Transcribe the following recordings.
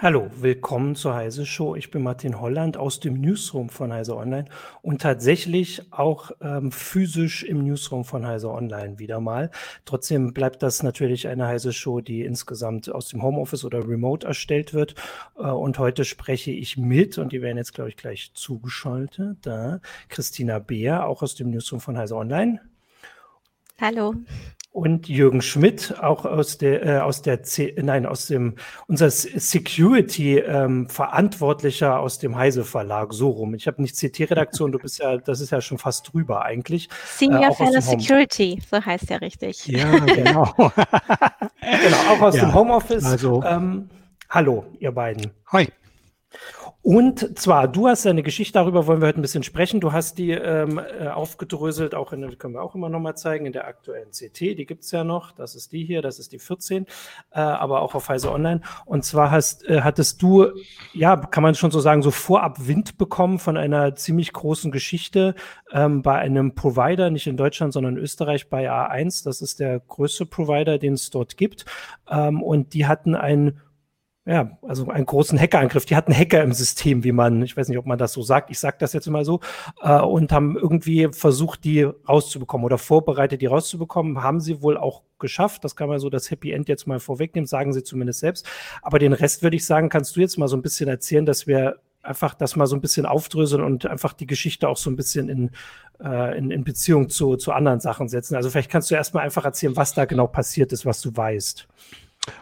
Hallo, willkommen zur Heise Show. Ich bin Martin Holland aus dem Newsroom von Heise Online und tatsächlich auch ähm, physisch im Newsroom von Heise Online wieder mal. Trotzdem bleibt das natürlich eine Heise Show, die insgesamt aus dem Homeoffice oder Remote erstellt wird. Äh, und heute spreche ich mit, und die werden jetzt, glaube ich, gleich zugeschaltet, da Christina Beer, auch aus dem Newsroom von Heise Online. Hallo und Jürgen Schmidt, auch aus der, äh, aus der, C nein, aus dem, unser Security ähm, Verantwortlicher aus dem Heise Verlag, so rum. Ich habe nicht CT-Redaktion, du bist ja, das ist ja schon fast drüber eigentlich. Senior äh, Fellow Security, so heißt er richtig. Ja, genau. genau, auch aus ja, dem Homeoffice. Also, ähm, hallo, ihr beiden. Hi. Und zwar, du hast eine Geschichte, darüber wollen wir heute ein bisschen sprechen. Du hast die ähm, äh, aufgedröselt, auch in, können wir auch immer noch mal zeigen, in der aktuellen CT, die gibt es ja noch. Das ist die hier, das ist die 14, äh, aber auch auf Heise Online. Und zwar hast, äh, hattest du, ja, kann man schon so sagen, so vorab Wind bekommen von einer ziemlich großen Geschichte ähm, bei einem Provider, nicht in Deutschland, sondern in Österreich bei A1. Das ist der größte Provider, den es dort gibt. Ähm, und die hatten ein ja, also einen großen Hackerangriff. Die hatten Hacker im System, wie man, ich weiß nicht, ob man das so sagt, ich sage das jetzt mal so, äh, und haben irgendwie versucht, die rauszubekommen oder vorbereitet, die rauszubekommen. Haben sie wohl auch geschafft. Das kann man so das Happy End jetzt mal vorwegnehmen, sagen sie zumindest selbst. Aber den Rest würde ich sagen, kannst du jetzt mal so ein bisschen erzählen, dass wir einfach das mal so ein bisschen aufdröseln und einfach die Geschichte auch so ein bisschen in, äh, in, in Beziehung zu, zu anderen Sachen setzen. Also vielleicht kannst du erstmal einfach erzählen, was da genau passiert ist, was du weißt.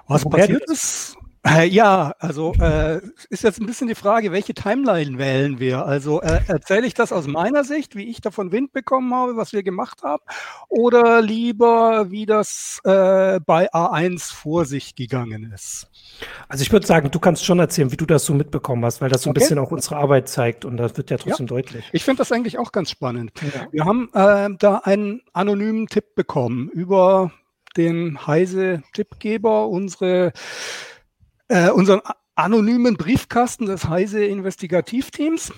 Was passiert ist, äh, ja, also äh, ist jetzt ein bisschen die Frage, welche Timeline wählen wir? Also äh, erzähle ich das aus meiner Sicht, wie ich davon Wind bekommen habe, was wir gemacht haben, oder lieber, wie das äh, bei A1 vor sich gegangen ist? Also ich würde sagen, du kannst schon erzählen, wie du das so mitbekommen hast, weil das so ein okay. bisschen auch unsere Arbeit zeigt und das wird ja trotzdem ja. deutlich. Ich finde das eigentlich auch ganz spannend. Ja. Wir haben äh, da einen anonymen Tipp bekommen über den heise Tippgeber, unsere äh, unseren anonymen Briefkasten des Heise Investigativteams,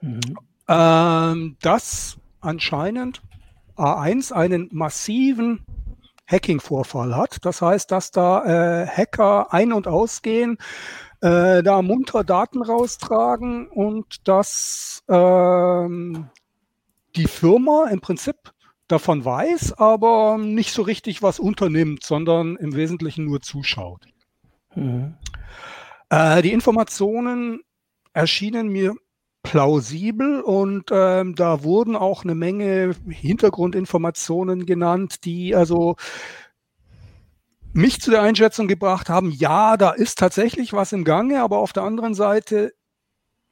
mhm. ähm, das anscheinend A1 einen massiven Hacking-Vorfall hat. Das heißt, dass da äh, Hacker ein- und ausgehen, äh, da munter Daten raustragen und dass ähm, die Firma im Prinzip davon weiß, aber nicht so richtig was unternimmt, sondern im Wesentlichen nur zuschaut. Mhm. Äh, die Informationen erschienen mir plausibel und ähm, da wurden auch eine Menge Hintergrundinformationen genannt, die also mich zu der Einschätzung gebracht haben, ja, da ist tatsächlich was im Gange, aber auf der anderen Seite,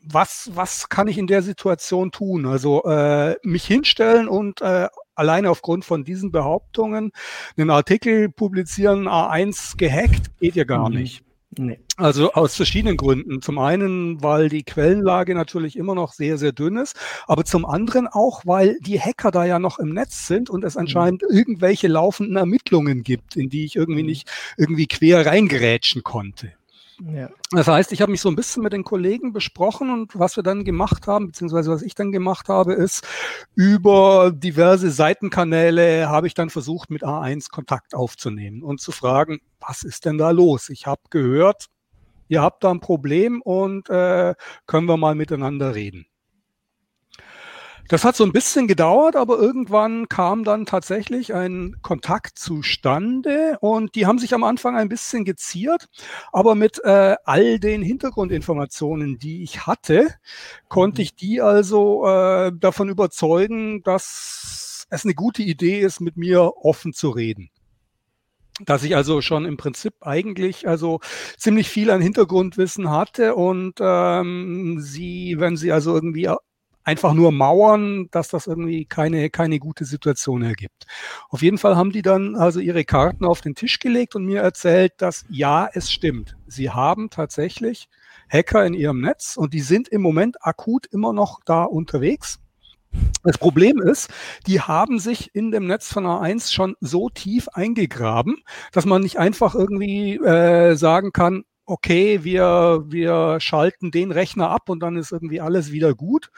was, was kann ich in der Situation tun? Also äh, mich hinstellen und äh, alleine aufgrund von diesen Behauptungen einen Artikel publizieren, A1 gehackt, geht ja gar mhm. nicht. Nee. Also aus verschiedenen Gründen. Zum einen, weil die Quellenlage natürlich immer noch sehr, sehr dünn ist, aber zum anderen auch, weil die Hacker da ja noch im Netz sind und es mhm. anscheinend irgendwelche laufenden Ermittlungen gibt, in die ich irgendwie mhm. nicht irgendwie quer reingerätschen konnte. Ja. Das heißt, ich habe mich so ein bisschen mit den Kollegen besprochen und was wir dann gemacht haben, beziehungsweise was ich dann gemacht habe, ist, über diverse Seitenkanäle habe ich dann versucht, mit A1 Kontakt aufzunehmen und zu fragen, was ist denn da los? Ich habe gehört, ihr habt da ein Problem und äh, können wir mal miteinander reden. Das hat so ein bisschen gedauert, aber irgendwann kam dann tatsächlich ein Kontakt zustande und die haben sich am Anfang ein bisschen geziert, aber mit äh, all den Hintergrundinformationen, die ich hatte, konnte ich die also äh, davon überzeugen, dass es eine gute Idee ist, mit mir offen zu reden. Dass ich also schon im Prinzip eigentlich also ziemlich viel an Hintergrundwissen hatte und ähm, sie, wenn sie also irgendwie einfach nur mauern, dass das irgendwie keine, keine gute Situation ergibt. Auf jeden Fall haben die dann also ihre Karten auf den Tisch gelegt und mir erzählt, dass ja, es stimmt. Sie haben tatsächlich Hacker in ihrem Netz und die sind im Moment akut immer noch da unterwegs. Das Problem ist, die haben sich in dem Netz von A1 schon so tief eingegraben, dass man nicht einfach irgendwie äh, sagen kann, okay, wir, wir schalten den Rechner ab und dann ist irgendwie alles wieder gut,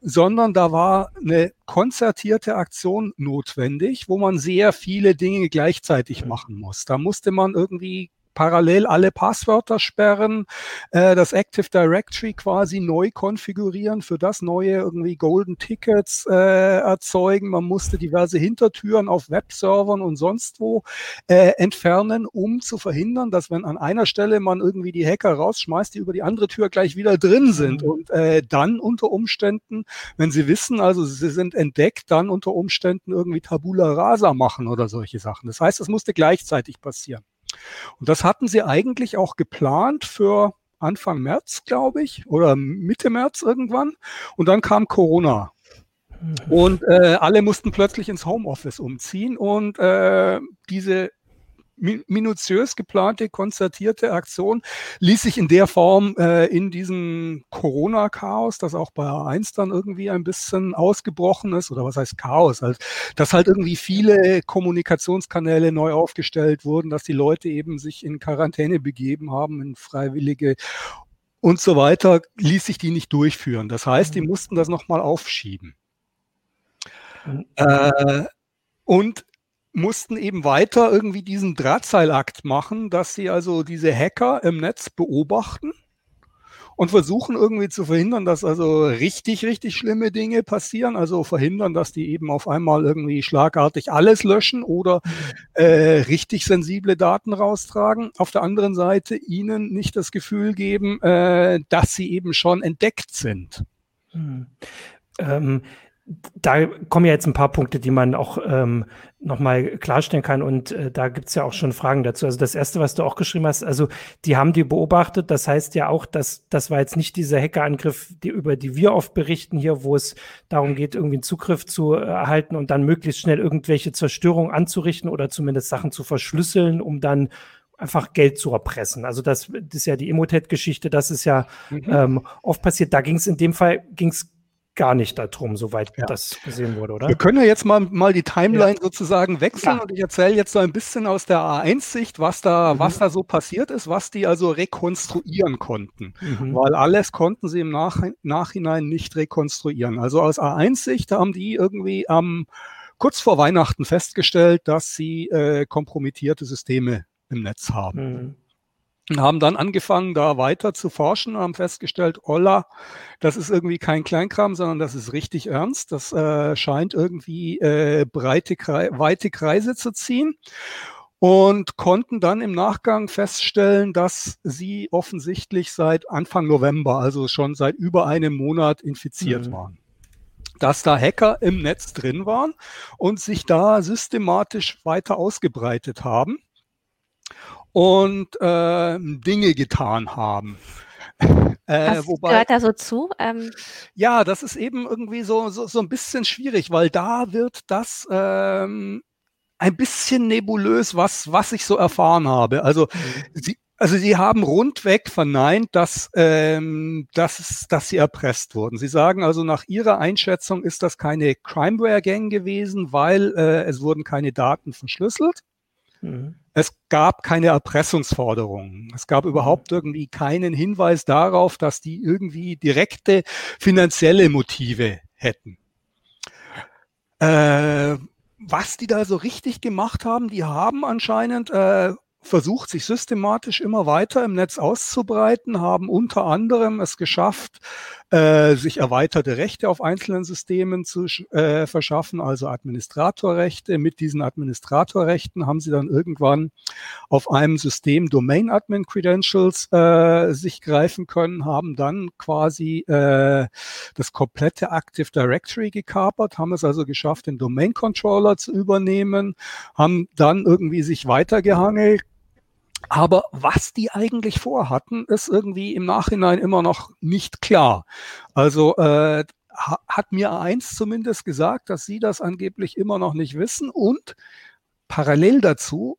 sondern da war eine konzertierte Aktion notwendig, wo man sehr viele Dinge gleichzeitig machen muss. Da musste man irgendwie parallel alle Passwörter sperren, äh, das Active Directory quasi neu konfigurieren, für das neue irgendwie Golden Tickets äh, erzeugen. Man musste diverse Hintertüren auf Webservern und sonst wo äh, entfernen, um zu verhindern, dass wenn an einer Stelle man irgendwie die Hacker rausschmeißt, die über die andere Tür gleich wieder drin sind. Mhm. Und äh, dann unter Umständen, wenn sie wissen, also sie sind entdeckt, dann unter Umständen irgendwie Tabula Rasa machen oder solche Sachen. Das heißt, es musste gleichzeitig passieren. Und das hatten sie eigentlich auch geplant für Anfang März, glaube ich, oder Mitte März irgendwann. Und dann kam Corona. Mhm. Und äh, alle mussten plötzlich ins Homeoffice umziehen und äh, diese minutiös geplante, konzertierte Aktion ließ sich in der Form äh, in diesem Corona-Chaos, das auch bei A1 dann irgendwie ein bisschen ausgebrochen ist, oder was heißt Chaos, halt, dass halt irgendwie viele Kommunikationskanäle neu aufgestellt wurden, dass die Leute eben sich in Quarantäne begeben haben, in freiwillige und so weiter, ließ sich die nicht durchführen. Das heißt, die mhm. mussten das nochmal aufschieben. Mhm. Äh, und mussten eben weiter irgendwie diesen Drahtseilakt machen, dass sie also diese Hacker im Netz beobachten und versuchen irgendwie zu verhindern, dass also richtig, richtig schlimme Dinge passieren. Also verhindern, dass die eben auf einmal irgendwie schlagartig alles löschen oder äh, richtig sensible Daten raustragen. Auf der anderen Seite ihnen nicht das Gefühl geben, äh, dass sie eben schon entdeckt sind. Hm. Ähm, da kommen ja jetzt ein paar Punkte, die man auch ähm, nochmal klarstellen kann. Und äh, da gibt's ja auch schon Fragen dazu. Also das Erste, was du auch geschrieben hast, also die haben die beobachtet. Das heißt ja auch, dass das war jetzt nicht dieser Hackerangriff, die, über die wir oft berichten hier, wo es darum geht, irgendwie einen Zugriff zu erhalten und dann möglichst schnell irgendwelche Zerstörungen anzurichten oder zumindest Sachen zu verschlüsseln, um dann einfach Geld zu erpressen. Also das, das ist ja die Emotet-Geschichte, das ist ja mhm. ähm, oft passiert. Da ging es in dem Fall ging's gar nicht darum, soweit ja. das gesehen wurde, oder? Wir können ja jetzt mal, mal die Timeline ja. sozusagen wechseln ja. und ich erzähle jetzt so ein bisschen aus der A1-Sicht, was da, mhm. was da so passiert ist, was die also rekonstruieren konnten. Mhm. Weil alles konnten sie im Nach Nachhinein nicht rekonstruieren. Also aus A1-Sicht haben die irgendwie am kurz vor Weihnachten festgestellt, dass sie äh, kompromittierte Systeme im Netz haben. Mhm und haben dann angefangen, da weiter zu forschen und haben festgestellt, Olla, das ist irgendwie kein Kleinkram, sondern das ist richtig ernst. Das äh, scheint irgendwie äh, breite, weite Kreise zu ziehen und konnten dann im Nachgang feststellen, dass sie offensichtlich seit Anfang November, also schon seit über einem Monat infiziert mhm. waren dass da Hacker im Netz drin waren und sich da systematisch weiter ausgebreitet haben und äh, Dinge getan haben. Äh, Was wobei, gehört da so zu? Ähm, ja, das ist eben irgendwie so, so, so ein bisschen schwierig, weil da wird das ähm, ein bisschen nebulös, was, was ich so erfahren habe. Also mhm. sie, also sie haben rundweg verneint, dass, ähm, dass, dass sie erpresst wurden. Sie sagen also, nach ihrer Einschätzung ist das keine Crimeware-Gang gewesen, weil äh, es wurden keine Daten verschlüsselt. Mhm. Es gab keine Erpressungsforderungen. Es gab überhaupt irgendwie keinen Hinweis darauf, dass die irgendwie direkte finanzielle Motive hätten. Äh, was die da so richtig gemacht haben, die haben anscheinend äh, versucht, sich systematisch immer weiter im Netz auszubreiten, haben unter anderem es geschafft, äh, sich erweiterte Rechte auf einzelnen Systemen zu äh, verschaffen, also Administratorrechte. Mit diesen Administratorrechten haben sie dann irgendwann auf einem System Domain Admin Credentials äh, sich greifen können, haben dann quasi äh, das komplette Active Directory gekapert, haben es also geschafft, den Domain Controller zu übernehmen, haben dann irgendwie sich weitergehangelt, aber was die eigentlich vorhatten, ist irgendwie im Nachhinein immer noch nicht klar. Also äh, hat mir A1 zumindest gesagt, dass sie das angeblich immer noch nicht wissen und parallel dazu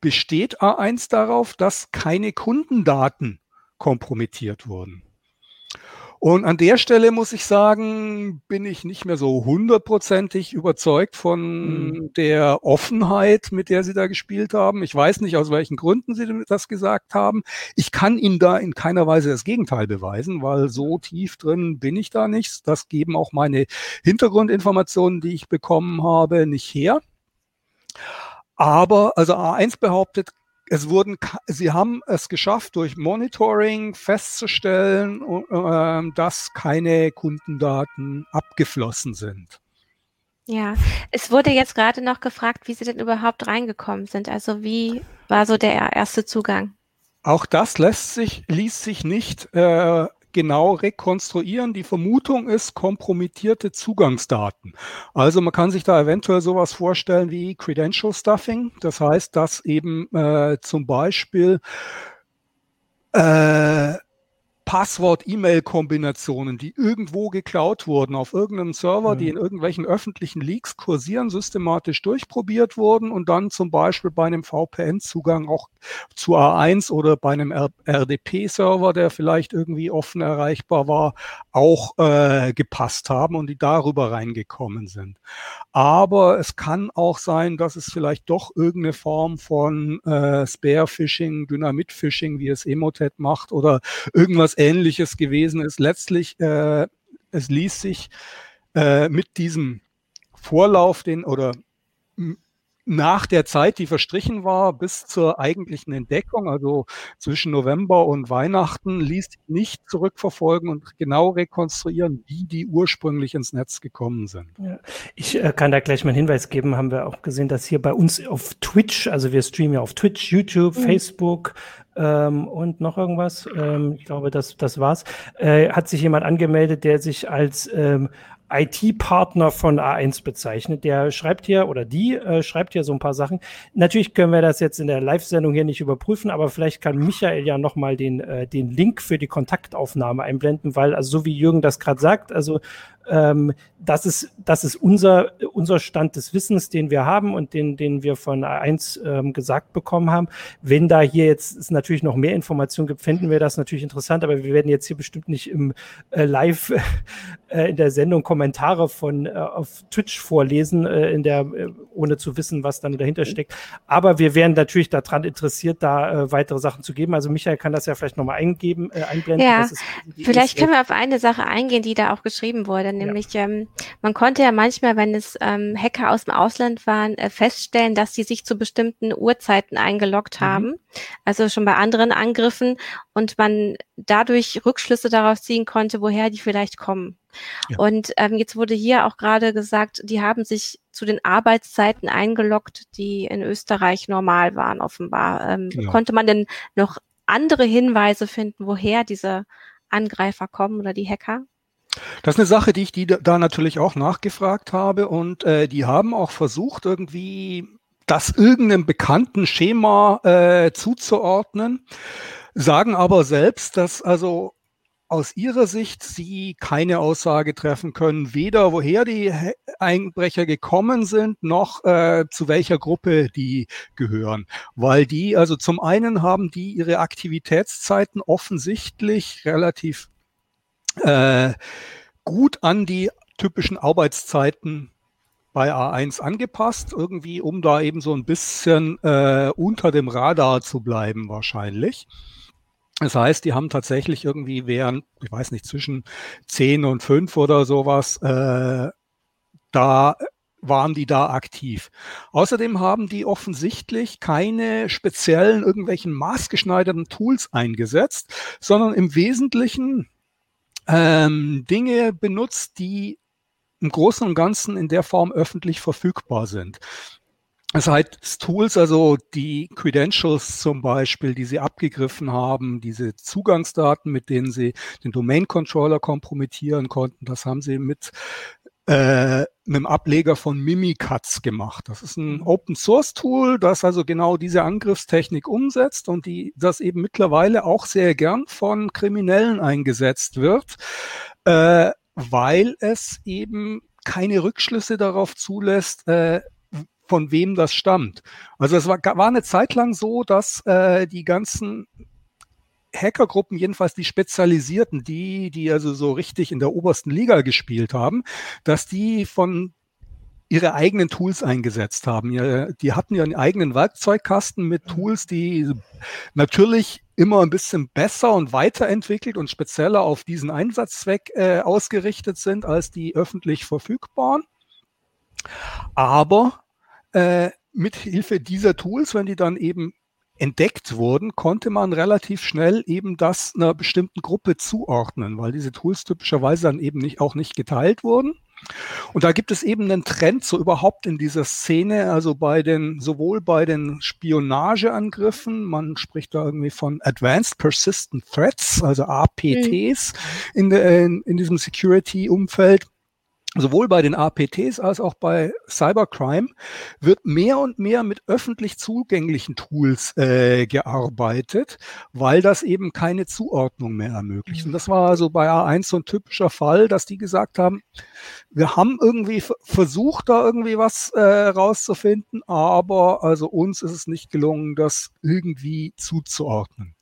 besteht A1 darauf, dass keine Kundendaten kompromittiert wurden. Und an der Stelle muss ich sagen, bin ich nicht mehr so hundertprozentig überzeugt von mhm. der Offenheit, mit der Sie da gespielt haben. Ich weiß nicht, aus welchen Gründen Sie das gesagt haben. Ich kann Ihnen da in keiner Weise das Gegenteil beweisen, weil so tief drin bin ich da nicht. Das geben auch meine Hintergrundinformationen, die ich bekommen habe, nicht her. Aber, also A1 behauptet, es wurden, sie haben es geschafft, durch Monitoring festzustellen, äh, dass keine Kundendaten abgeflossen sind. Ja, es wurde jetzt gerade noch gefragt, wie Sie denn überhaupt reingekommen sind. Also wie war so der erste Zugang? Auch das lässt sich, ließ sich nicht äh, genau rekonstruieren. Die Vermutung ist kompromittierte Zugangsdaten. Also man kann sich da eventuell sowas vorstellen wie Credential Stuffing. Das heißt, dass eben äh, zum Beispiel äh, Passwort-E-Mail-Kombinationen, die irgendwo geklaut wurden, auf irgendeinem Server, mhm. die in irgendwelchen öffentlichen Leaks kursieren, systematisch durchprobiert wurden und dann zum Beispiel bei einem VPN-Zugang auch zu A1 oder bei einem RDP-Server, der vielleicht irgendwie offen erreichbar war, auch äh, gepasst haben und die darüber reingekommen sind. Aber es kann auch sein, dass es vielleicht doch irgendeine Form von äh, Spare-Phishing, Dynamit-Phishing, wie es Emotet macht oder irgendwas Ähnliches gewesen ist. Letztlich, äh, es ließ sich äh, mit diesem Vorlauf den oder nach der Zeit, die verstrichen war, bis zur eigentlichen Entdeckung, also zwischen November und Weihnachten, ließ sich nicht zurückverfolgen und genau rekonstruieren, wie die ursprünglich ins Netz gekommen sind. Ja. Ich äh, kann da gleich mal einen Hinweis geben, haben wir auch gesehen, dass hier bei uns auf Twitch, also wir streamen ja auf Twitch, YouTube, mhm. Facebook, ähm, und noch irgendwas. Ähm, ich glaube, das, das war's. Äh, hat sich jemand angemeldet, der sich als ähm, IT-Partner von A1 bezeichnet. Der schreibt hier, oder die äh, schreibt hier so ein paar Sachen. Natürlich können wir das jetzt in der Live-Sendung hier nicht überprüfen, aber vielleicht kann Michael ja nochmal den, äh, den Link für die Kontaktaufnahme einblenden, weil, also so wie Jürgen das gerade sagt, also ähm, das ist, das ist unser, unser Stand des Wissens, den wir haben und den, den wir von A1 ähm, gesagt bekommen haben. Wenn da hier jetzt es natürlich noch mehr Informationen gibt, finden wir das natürlich interessant, aber wir werden jetzt hier bestimmt nicht im äh, Live äh, in der Sendung Kommentare von äh, auf Twitch vorlesen, äh, in der, äh, ohne zu wissen, was dann dahinter steckt. Aber wir wären natürlich daran interessiert, da äh, weitere Sachen zu geben. Also Michael kann das ja vielleicht nochmal eingeben, äh, einblenden. Ja, vielleicht können wir auf eine Sache eingehen, die da auch geschrieben wurde, nämlich ja. ähm, man konnte ja manchmal, wenn es ähm, Hacker aus dem Ausland waren, äh, feststellen, dass sie sich zu bestimmten Uhrzeiten eingeloggt mhm. haben, also schon bei anderen Angriffen und man dadurch Rückschlüsse darauf ziehen konnte, woher die vielleicht kommen. Ja. Und ähm, jetzt wurde hier auch gerade gesagt, die haben sich zu den Arbeitszeiten eingeloggt, die in Österreich normal waren, offenbar. Ähm, genau. Konnte man denn noch andere Hinweise finden, woher diese Angreifer kommen oder die Hacker? Das ist eine Sache, die ich die da natürlich auch nachgefragt habe und äh, die haben auch versucht, irgendwie das irgendeinem bekannten Schema äh, zuzuordnen, sagen aber selbst, dass also aus ihrer Sicht sie keine Aussage treffen können, weder woher die Einbrecher gekommen sind, noch äh, zu welcher Gruppe die gehören. Weil die, also zum einen haben die ihre Aktivitätszeiten offensichtlich relativ äh, gut an die typischen Arbeitszeiten bei A1 angepasst, irgendwie, um da eben so ein bisschen äh, unter dem Radar zu bleiben, wahrscheinlich. Das heißt, die haben tatsächlich irgendwie während, ich weiß nicht, zwischen 10 und 5 oder sowas, äh, da waren die da aktiv. Außerdem haben die offensichtlich keine speziellen irgendwelchen maßgeschneiderten Tools eingesetzt, sondern im Wesentlichen ähm, Dinge benutzt, die im Großen und Ganzen in der Form öffentlich verfügbar sind. Das heißt, Tools, also die Credentials zum Beispiel, die sie abgegriffen haben, diese Zugangsdaten, mit denen sie den Domain Controller kompromittieren konnten, das haben sie mit äh, einem Ableger von Mimikatz gemacht. Das ist ein mhm. Open Source Tool, das also genau diese Angriffstechnik umsetzt und die das eben mittlerweile auch sehr gern von Kriminellen eingesetzt wird, äh, weil es eben keine Rückschlüsse darauf zulässt, äh, von wem das stammt. Also es war, war eine Zeit lang so, dass äh, die ganzen Hackergruppen, jedenfalls die spezialisierten, die, die also so richtig in der obersten Liga gespielt haben, dass die von ihre eigenen Tools eingesetzt haben. Die hatten ihren eigenen Werkzeugkasten mit Tools, die natürlich immer ein bisschen besser und weiterentwickelt und spezieller auf diesen Einsatzzweck äh, ausgerichtet sind als die öffentlich verfügbaren. Aber äh, mit Hilfe dieser Tools, wenn die dann eben entdeckt wurden, konnte man relativ schnell eben das einer bestimmten Gruppe zuordnen, weil diese Tools typischerweise dann eben nicht, auch nicht geteilt wurden. Und da gibt es eben einen Trend so überhaupt in dieser Szene, also bei den, sowohl bei den Spionageangriffen, man spricht da irgendwie von Advanced Persistent Threats, also APTs mhm. in, de, in, in diesem Security-Umfeld, sowohl bei den APTs als auch bei Cybercrime wird mehr und mehr mit öffentlich zugänglichen Tools äh, gearbeitet, weil das eben keine Zuordnung mehr ermöglicht. Und das war also bei A1 so ein typischer Fall, dass die gesagt haben, wir haben irgendwie versucht, da irgendwie was äh, rauszufinden, aber also uns ist es nicht gelungen, das irgendwie zuzuordnen.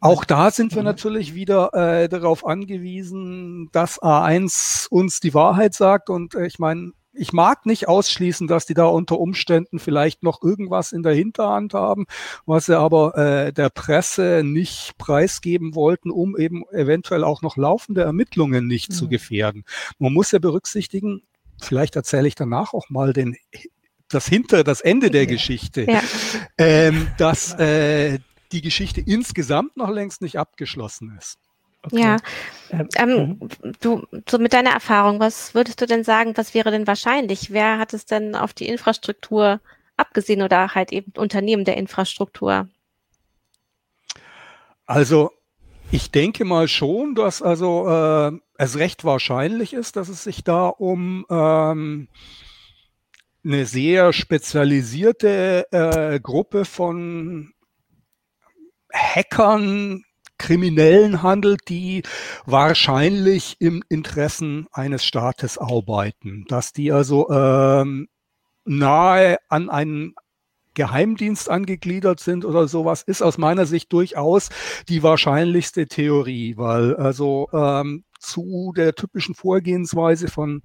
Auch da sind wir natürlich wieder äh, darauf angewiesen, dass A1 uns die Wahrheit sagt. Und äh, ich meine, ich mag nicht ausschließen, dass die da unter Umständen vielleicht noch irgendwas in der Hinterhand haben, was sie aber äh, der Presse nicht preisgeben wollten, um eben eventuell auch noch laufende Ermittlungen nicht mhm. zu gefährden. Man muss ja berücksichtigen, vielleicht erzähle ich danach auch mal den das hinter das Ende der Geschichte, ja. ähm, dass äh, die Geschichte insgesamt noch längst nicht abgeschlossen ist. Okay. Ja, ähm, ähm mhm. du, so mit deiner Erfahrung, was würdest du denn sagen, was wäre denn wahrscheinlich? Wer hat es denn auf die Infrastruktur abgesehen oder halt eben Unternehmen der Infrastruktur? Also, ich denke mal schon, dass also äh, es recht wahrscheinlich ist, dass es sich da um ähm, eine sehr spezialisierte äh, Gruppe von Hackern, Kriminellen handelt, die wahrscheinlich im Interessen eines Staates arbeiten, dass die also ähm, nahe an einen Geheimdienst angegliedert sind oder sowas, ist aus meiner Sicht durchaus die wahrscheinlichste Theorie, weil also ähm, zu der typischen Vorgehensweise von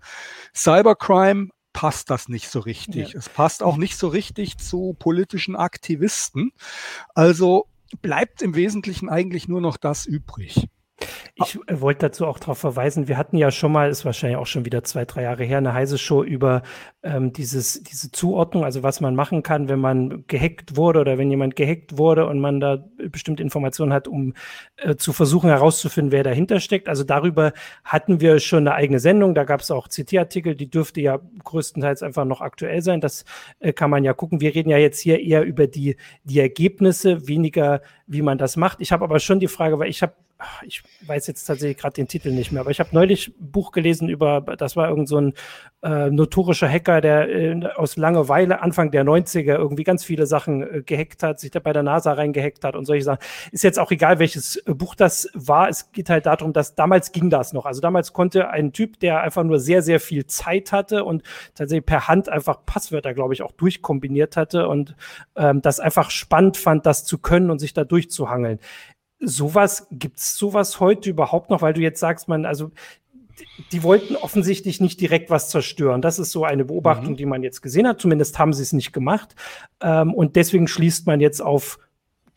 Cybercrime passt das nicht so richtig. Ja. Es passt auch nicht so richtig zu politischen Aktivisten. Also bleibt im Wesentlichen eigentlich nur noch das übrig. Ich äh, wollte dazu auch darauf verweisen, wir hatten ja schon mal, ist wahrscheinlich auch schon wieder zwei, drei Jahre her, eine heiße Show über ähm, dieses, diese Zuordnung, also was man machen kann, wenn man gehackt wurde oder wenn jemand gehackt wurde und man da bestimmte Informationen hat, um äh, zu versuchen herauszufinden, wer dahinter steckt. Also darüber hatten wir schon eine eigene Sendung, da gab es auch CT-Artikel, die dürfte ja größtenteils einfach noch aktuell sein. Das äh, kann man ja gucken. Wir reden ja jetzt hier eher über die, die Ergebnisse, weniger wie man das macht. Ich habe aber schon die Frage, weil ich habe ich weiß jetzt tatsächlich gerade den Titel nicht mehr, aber ich habe neulich ein Buch gelesen über, das war irgend so ein äh, notorischer Hacker, der äh, aus Langeweile Anfang der 90er irgendwie ganz viele Sachen äh, gehackt hat, sich da bei der NASA reingehackt hat und solche Sachen. Ist jetzt auch egal, welches äh, Buch das war. Es geht halt darum, dass damals ging das noch. Also damals konnte ein Typ, der einfach nur sehr, sehr viel Zeit hatte und tatsächlich per Hand einfach Passwörter, glaube ich, auch durchkombiniert hatte und ähm, das einfach spannend fand, das zu können und sich da durchzuhangeln sowas, gibt es sowas heute überhaupt noch? Weil du jetzt sagst, man, also die wollten offensichtlich nicht direkt was zerstören. Das ist so eine Beobachtung, mhm. die man jetzt gesehen hat. Zumindest haben sie es nicht gemacht. Ähm, und deswegen schließt man jetzt auf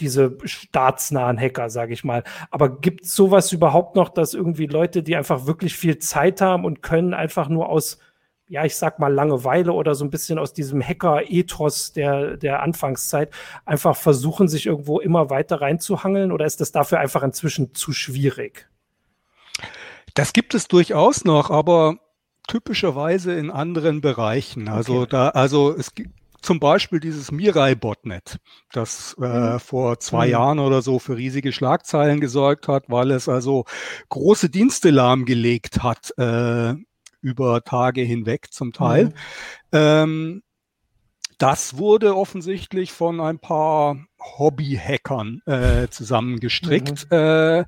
diese staatsnahen Hacker, sage ich mal. Aber gibt es sowas überhaupt noch, dass irgendwie Leute, die einfach wirklich viel Zeit haben und können, einfach nur aus ja, ich sag mal Langeweile oder so ein bisschen aus diesem Hacker-Ethos der, der Anfangszeit einfach versuchen, sich irgendwo immer weiter reinzuhangeln oder ist das dafür einfach inzwischen zu schwierig? Das gibt es durchaus noch, aber typischerweise in anderen Bereichen. Also okay. da, also es gibt zum Beispiel dieses Mirai-Botnet, das äh, mhm. vor zwei mhm. Jahren oder so für riesige Schlagzeilen gesorgt hat, weil es also große Dienste lahmgelegt hat äh, über Tage hinweg zum Teil. Mhm. Ähm, das wurde offensichtlich von ein paar Hobby-Hackern äh, zusammengestrickt, mhm. äh,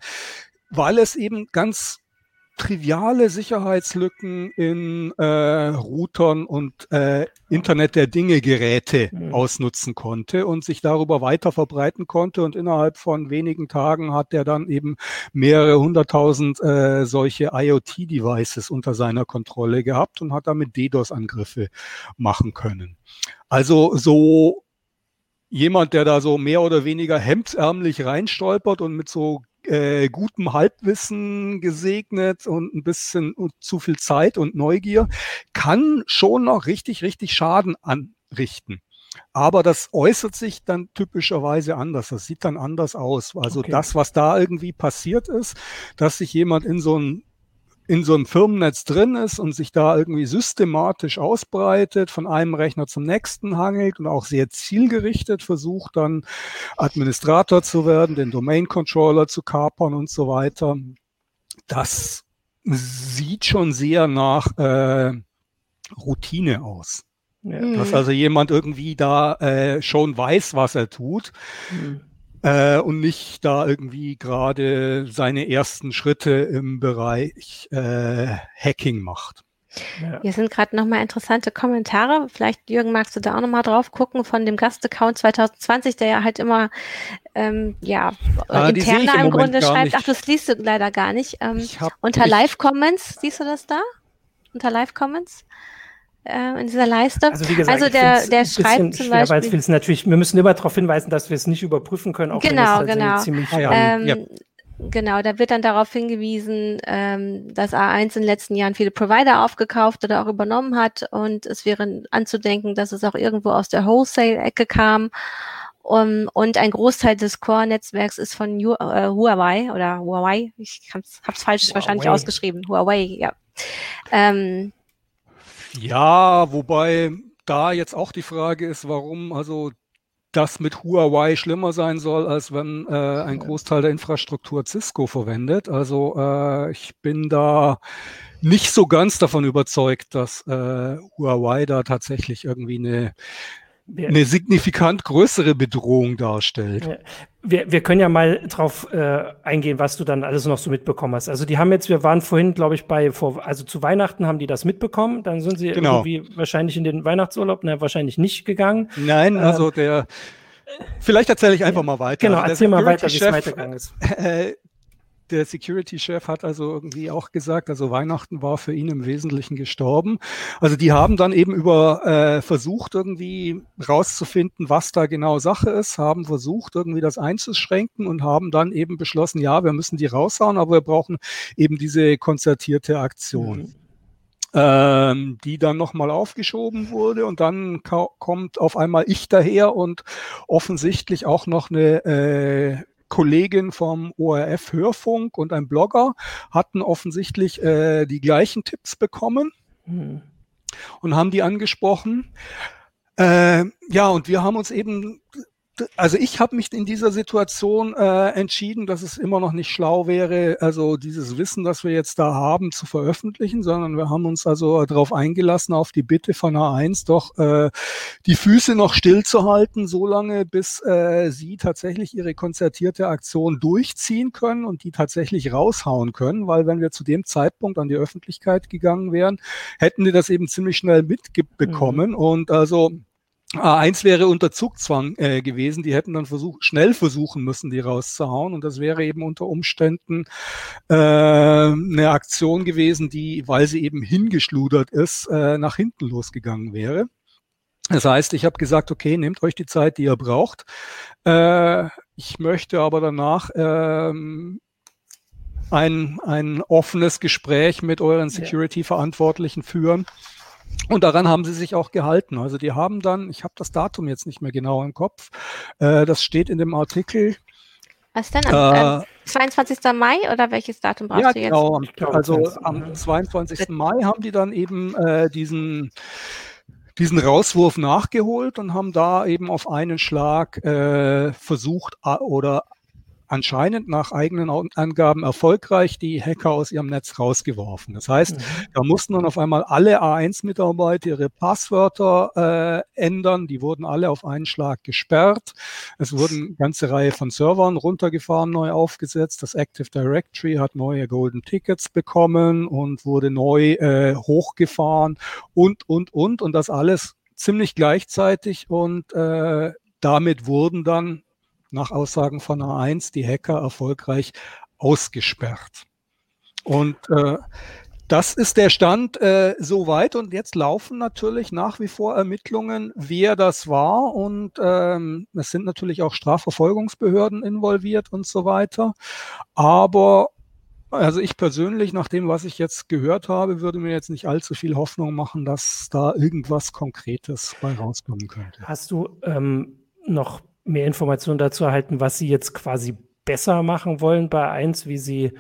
weil es eben ganz triviale Sicherheitslücken in äh, Routern und äh, Internet der Dinge Geräte mhm. ausnutzen konnte und sich darüber weiter verbreiten konnte. Und innerhalb von wenigen Tagen hat er dann eben mehrere hunderttausend äh, solche IoT-Devices unter seiner Kontrolle gehabt und hat damit DDoS-Angriffe machen können. Also so jemand, der da so mehr oder weniger hemdsärmlich reinstolpert und mit so äh, gutem Halbwissen gesegnet und ein bisschen zu viel Zeit und Neugier, kann schon noch richtig, richtig Schaden anrichten. Aber das äußert sich dann typischerweise anders. Das sieht dann anders aus. Also okay. das, was da irgendwie passiert ist, dass sich jemand in so ein in so einem Firmennetz drin ist und sich da irgendwie systematisch ausbreitet, von einem Rechner zum nächsten hangelt und auch sehr zielgerichtet versucht, dann Administrator zu werden, den Domain Controller zu kapern und so weiter. Das sieht schon sehr nach äh, Routine aus. Ja. Dass also jemand irgendwie da äh, schon weiß, was er tut. Mhm. Äh, und nicht da irgendwie gerade seine ersten Schritte im Bereich äh, Hacking macht. Ja. Hier sind gerade nochmal interessante Kommentare. Vielleicht, Jürgen, magst du da auch nochmal drauf gucken von dem Gastaccount 2020, der ja halt immer ähm, ja, ah, interner im, im Grunde schreibt. Ach, das liest du leider gar nicht. Ähm, unter Live-Comments, siehst du das da? Unter Live-Comments? Äh, in dieser Leiste. Also, wie gesagt, also der, der schreibt zum schwer, Beispiel. Weil natürlich, wir müssen immer darauf hinweisen, dass wir es nicht überprüfen können. Auch genau, genau. Ziemlich, ah, ja. ähm, ja. Genau, da wird dann darauf hingewiesen, ähm, dass A1 in den letzten Jahren viele Provider aufgekauft oder auch übernommen hat und es wäre anzudenken, dass es auch irgendwo aus der Wholesale-Ecke kam. Um, und ein Großteil des Core-Netzwerks ist von uh, Huawei oder Huawei, ich habe es falsch Huawei. wahrscheinlich ausgeschrieben, Huawei, ja. Ähm, ja, wobei da jetzt auch die Frage ist, warum also das mit Huawei schlimmer sein soll, als wenn äh, ein Großteil der Infrastruktur Cisco verwendet. Also äh, ich bin da nicht so ganz davon überzeugt, dass äh, Huawei da tatsächlich irgendwie eine eine signifikant größere Bedrohung darstellt. Wir, wir können ja mal drauf äh, eingehen, was du dann alles noch so mitbekommen hast. Also die haben jetzt, wir waren vorhin, glaube ich, bei, vor, also zu Weihnachten haben die das mitbekommen. Dann sind sie genau. irgendwie wahrscheinlich in den Weihnachtsurlaub, ne, wahrscheinlich nicht gegangen. Nein, ähm, also der, vielleicht erzähle ich einfach mal weiter. Genau, also erzähl mal weiter, wie es weitergegangen ist. Äh, der Security-Chef hat also irgendwie auch gesagt, also Weihnachten war für ihn im Wesentlichen gestorben. Also die haben dann eben über äh, versucht, irgendwie rauszufinden, was da genau Sache ist, haben versucht, irgendwie das einzuschränken und haben dann eben beschlossen, ja, wir müssen die raushauen, aber wir brauchen eben diese konzertierte Aktion. Mhm. Ähm, die dann nochmal aufgeschoben wurde und dann kommt auf einmal ich daher und offensichtlich auch noch eine äh, Kollegin vom ORF Hörfunk und ein Blogger hatten offensichtlich äh, die gleichen Tipps bekommen mhm. und haben die angesprochen. Äh, ja, und wir haben uns eben also ich habe mich in dieser Situation äh, entschieden, dass es immer noch nicht schlau wäre, also dieses Wissen, das wir jetzt da haben, zu veröffentlichen, sondern wir haben uns also darauf eingelassen, auf die Bitte von A1 doch äh, die Füße noch stillzuhalten, solange bis äh, sie tatsächlich ihre konzertierte Aktion durchziehen können und die tatsächlich raushauen können, weil wenn wir zu dem Zeitpunkt an die Öffentlichkeit gegangen wären, hätten die das eben ziemlich schnell mitbekommen mhm. und also A1 wäre unter Zugzwang äh, gewesen. Die hätten dann versucht, schnell versuchen müssen, die rauszuhauen. Und das wäre eben unter Umständen äh, eine Aktion gewesen, die, weil sie eben hingeschludert ist, äh, nach hinten losgegangen wäre. Das heißt, ich habe gesagt, okay, nehmt euch die Zeit, die ihr braucht. Äh, ich möchte aber danach ähm, ein, ein offenes Gespräch mit euren Security-Verantwortlichen führen und daran haben sie sich auch gehalten. Also die haben dann, ich habe das Datum jetzt nicht mehr genau im Kopf, äh, das steht in dem Artikel. Was denn? Am äh, 22. Mai oder welches Datum brauchst ja, du jetzt? Genau, also am 22. Mai haben die dann eben äh, diesen diesen Rauswurf nachgeholt und haben da eben auf einen Schlag äh, versucht oder anscheinend nach eigenen Angaben erfolgreich die Hacker aus ihrem Netz rausgeworfen. Das heißt, mhm. da mussten dann auf einmal alle A1-Mitarbeiter ihre Passwörter äh, ändern. Die wurden alle auf einen Schlag gesperrt. Es wurden eine ganze Reihe von Servern runtergefahren, neu aufgesetzt. Das Active Directory hat neue Golden Tickets bekommen und wurde neu äh, hochgefahren und, und, und. Und das alles ziemlich gleichzeitig und äh, damit wurden dann nach Aussagen von A1 die Hacker erfolgreich ausgesperrt. Und äh, das ist der Stand äh, soweit und jetzt laufen natürlich nach wie vor Ermittlungen, wer das war und ähm, es sind natürlich auch Strafverfolgungsbehörden involviert und so weiter. Aber also ich persönlich, nach dem, was ich jetzt gehört habe, würde mir jetzt nicht allzu viel Hoffnung machen, dass da irgendwas Konkretes bei rauskommen könnte. Hast du ähm, noch mehr Informationen dazu erhalten, was Sie jetzt quasi besser machen wollen bei 1, wie Sie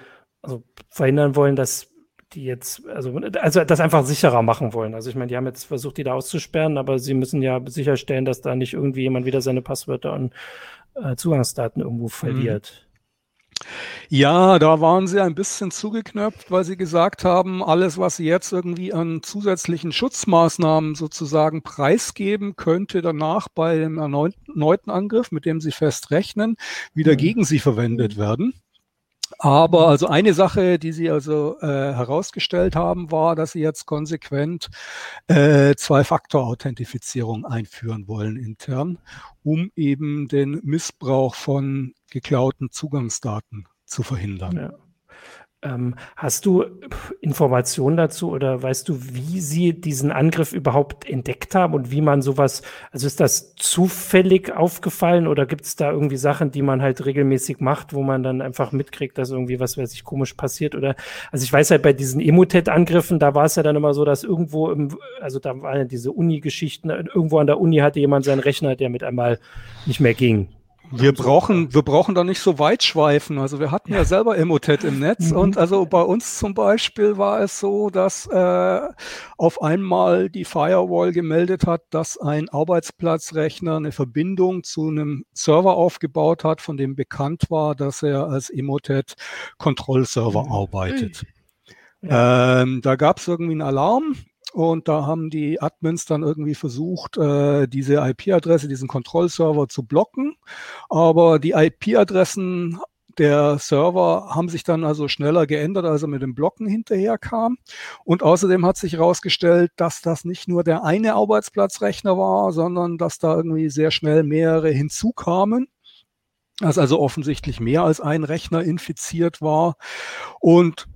also verhindern wollen, dass die jetzt, also, also das einfach sicherer machen wollen. Also ich meine, die haben jetzt versucht, die da auszusperren, aber sie müssen ja sicherstellen, dass da nicht irgendwie jemand wieder seine Passwörter und äh, Zugangsdaten irgendwo mhm. Ja, da waren sie ein bisschen zugeknöpft, weil sie gesagt haben, alles, was sie jetzt irgendwie an zusätzlichen Schutzmaßnahmen sozusagen preisgeben, könnte danach bei dem erneuten Angriff, mit dem sie fest rechnen, wieder mhm. gegen sie verwendet werden. Aber also eine Sache, die Sie also äh, herausgestellt haben, war, dass Sie jetzt konsequent äh, Zwei-Faktor-Authentifizierung einführen wollen intern, um eben den Missbrauch von geklauten Zugangsdaten zu verhindern. Ja. Ähm, hast du Informationen dazu oder weißt du, wie sie diesen Angriff überhaupt entdeckt haben und wie man sowas, also ist das zufällig aufgefallen oder gibt es da irgendwie Sachen, die man halt regelmäßig macht, wo man dann einfach mitkriegt, dass irgendwie was weiß ich komisch passiert oder, also ich weiß halt bei diesen Emotet-Angriffen, da war es ja dann immer so, dass irgendwo im, also da waren ja diese Uni-Geschichten, irgendwo an der Uni hatte jemand seinen Rechner, der mit einmal nicht mehr ging. Wir brauchen, wir brauchen da nicht so weit schweifen. Also wir hatten ja, ja selber Emotet im Netz mhm. und also bei uns zum Beispiel war es so, dass äh, auf einmal die Firewall gemeldet hat, dass ein Arbeitsplatzrechner eine Verbindung zu einem Server aufgebaut hat, von dem bekannt war, dass er als Emotet Kontrollserver mhm. arbeitet. Ja. Ähm, da gab es irgendwie einen Alarm. Und da haben die Admins dann irgendwie versucht, äh, diese IP-Adresse, diesen Kontrollserver zu blocken. Aber die IP-Adressen der Server haben sich dann also schneller geändert, als er mit dem Blocken hinterherkam. Und außerdem hat sich herausgestellt, dass das nicht nur der eine Arbeitsplatzrechner war, sondern dass da irgendwie sehr schnell mehrere hinzukamen dass also offensichtlich mehr als ein Rechner infiziert war. Und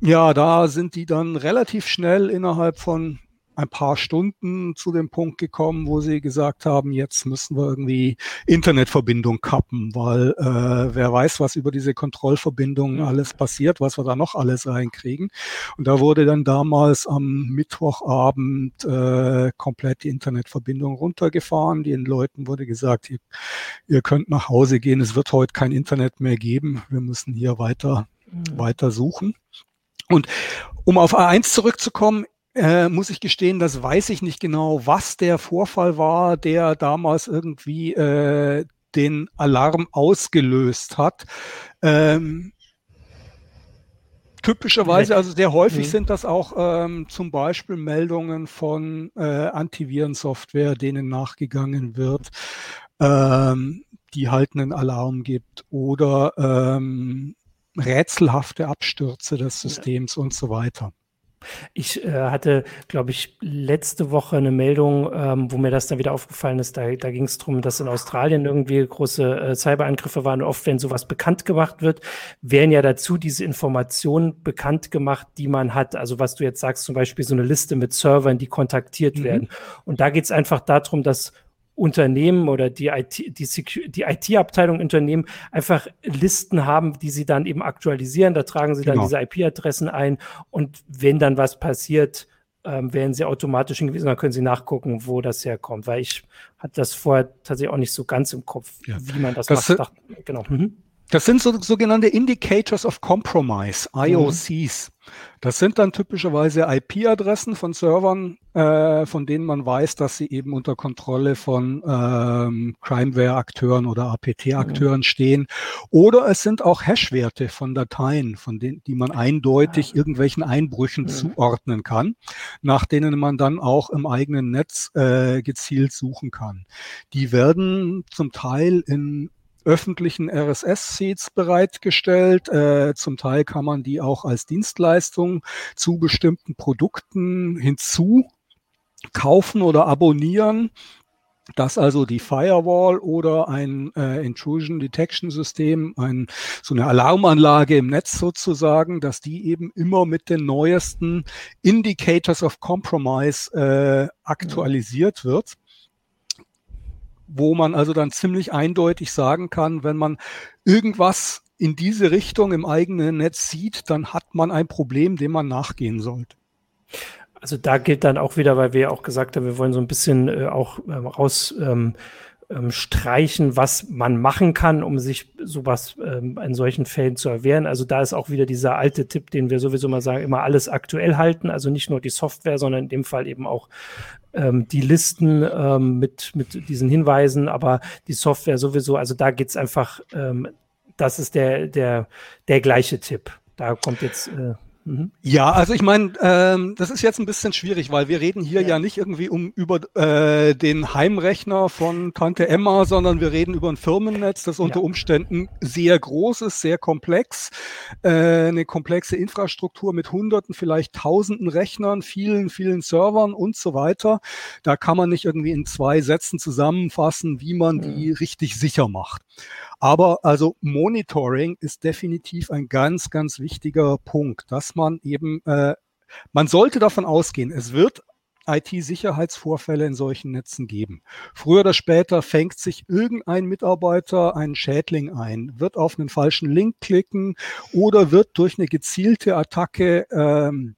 ja, da sind die dann relativ schnell innerhalb von ein paar Stunden zu dem Punkt gekommen, wo sie gesagt haben, jetzt müssen wir irgendwie Internetverbindung kappen, weil äh, wer weiß, was über diese Kontrollverbindungen alles passiert, was wir da noch alles reinkriegen. Und da wurde dann damals am Mittwochabend äh, komplett die Internetverbindung runtergefahren. Den Leuten wurde gesagt, ihr, ihr könnt nach Hause gehen, es wird heute kein Internet mehr geben, wir müssen hier weiter, mhm. weiter suchen. Und um auf A1 zurückzukommen, äh, muss ich gestehen, das weiß ich nicht genau, was der Vorfall war, der damals irgendwie äh, den Alarm ausgelöst hat. Ähm, typischerweise, also sehr häufig sind das auch ähm, zum Beispiel Meldungen von äh, Antivirensoftware, denen nachgegangen wird, ähm, die halt einen Alarm gibt oder ähm, rätselhafte Abstürze des Systems ja. und so weiter. Ich äh, hatte, glaube ich, letzte Woche eine Meldung, ähm, wo mir das dann wieder aufgefallen ist. Da, da ging es darum, dass in Australien irgendwie große äh, Cyberangriffe waren. Und oft, wenn sowas bekannt gemacht wird, werden ja dazu diese Informationen bekannt gemacht, die man hat. Also was du jetzt sagst, zum Beispiel so eine Liste mit Servern, die kontaktiert mhm. werden. Und da geht es einfach darum, dass Unternehmen oder die IT, die, die IT-Abteilung Unternehmen einfach Listen haben, die sie dann eben aktualisieren. Da tragen sie genau. dann diese IP-Adressen ein und wenn dann was passiert, ähm, werden sie automatisch hingewiesen, dann können sie nachgucken, wo das herkommt. Weil ich hatte das vorher tatsächlich auch nicht so ganz im Kopf, ja. wie man das, das macht. Dachte, genau. Mhm. Das sind so, sogenannte Indicators of Compromise, IOCs. Mhm. Das sind dann typischerweise IP-Adressen von Servern, äh, von denen man weiß, dass sie eben unter Kontrolle von ähm, Crimeware-Akteuren oder APT-Akteuren mhm. stehen. Oder es sind auch Hash-Werte von Dateien, von denen, die man eindeutig ah. irgendwelchen Einbrüchen mhm. zuordnen kann, nach denen man dann auch im eigenen Netz äh, gezielt suchen kann. Die werden zum Teil in öffentlichen RSS-Feeds bereitgestellt. Äh, zum Teil kann man die auch als Dienstleistung zu bestimmten Produkten hinzu kaufen oder abonnieren. Dass also die Firewall oder ein äh, Intrusion Detection System, ein, so eine Alarmanlage im Netz sozusagen, dass die eben immer mit den neuesten Indicators of Compromise äh, aktualisiert wird wo man also dann ziemlich eindeutig sagen kann, wenn man irgendwas in diese Richtung im eigenen Netz sieht, dann hat man ein Problem, dem man nachgehen sollte. Also da gilt dann auch wieder, weil wir auch gesagt haben, wir wollen so ein bisschen äh, auch äh, raus ähm, ähm, streichen, was man machen kann, um sich sowas ähm, in solchen Fällen zu erwehren. Also da ist auch wieder dieser alte Tipp, den wir sowieso mal sagen, immer alles aktuell halten. Also nicht nur die Software, sondern in dem Fall eben auch ähm, die Listen ähm, mit, mit diesen Hinweisen, aber die Software sowieso. Also da geht's einfach, ähm, das ist der, der, der gleiche Tipp. Da kommt jetzt äh. Ja, also ich meine, ähm, das ist jetzt ein bisschen schwierig, weil wir reden hier ja, ja nicht irgendwie um über äh, den Heimrechner von Tante Emma, sondern wir reden über ein Firmennetz, das unter ja. Umständen sehr groß ist, sehr komplex, äh, eine komplexe Infrastruktur mit Hunderten, vielleicht Tausenden Rechnern, vielen, vielen Servern und so weiter. Da kann man nicht irgendwie in zwei Sätzen zusammenfassen, wie man mhm. die richtig sicher macht. Aber also Monitoring ist definitiv ein ganz, ganz wichtiger Punkt, dass man eben, äh, man sollte davon ausgehen, es wird IT-Sicherheitsvorfälle in solchen Netzen geben. Früher oder später fängt sich irgendein Mitarbeiter einen Schädling ein, wird auf einen falschen Link klicken oder wird durch eine gezielte Attacke ähm,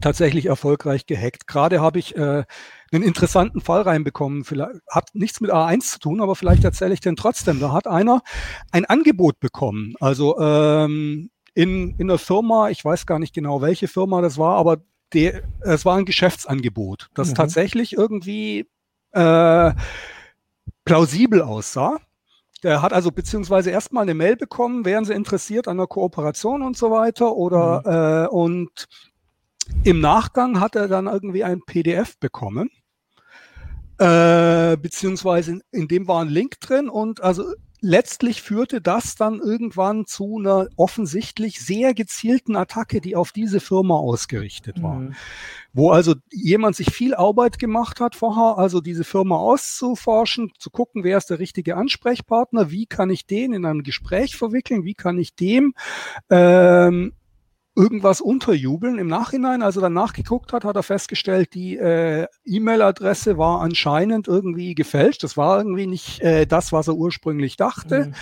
tatsächlich erfolgreich gehackt. Gerade habe ich äh, einen interessanten Fall reinbekommen. Vielleicht, hat nichts mit A1 zu tun, aber vielleicht erzähle ich den trotzdem. Da hat einer ein Angebot bekommen. Also ähm, in, in der Firma, ich weiß gar nicht genau, welche Firma das war, aber der, es war ein Geschäftsangebot, das mhm. tatsächlich irgendwie äh, plausibel aussah. Der hat also beziehungsweise erstmal eine Mail bekommen, wären Sie interessiert an der Kooperation und so weiter oder mhm. äh, und im Nachgang hat er dann irgendwie ein PDF bekommen, äh, beziehungsweise in, in dem war ein Link drin und also letztlich führte das dann irgendwann zu einer offensichtlich sehr gezielten Attacke, die auf diese Firma ausgerichtet war. Mhm. Wo also jemand sich viel Arbeit gemacht hat vorher, also diese Firma auszuforschen, zu gucken, wer ist der richtige Ansprechpartner, wie kann ich den in ein Gespräch verwickeln, wie kann ich dem ähm, irgendwas unterjubeln. Im Nachhinein, als er dann nachgeguckt hat, hat er festgestellt, die äh, E-Mail-Adresse war anscheinend irgendwie gefälscht. Das war irgendwie nicht äh, das, was er ursprünglich dachte. Mhm.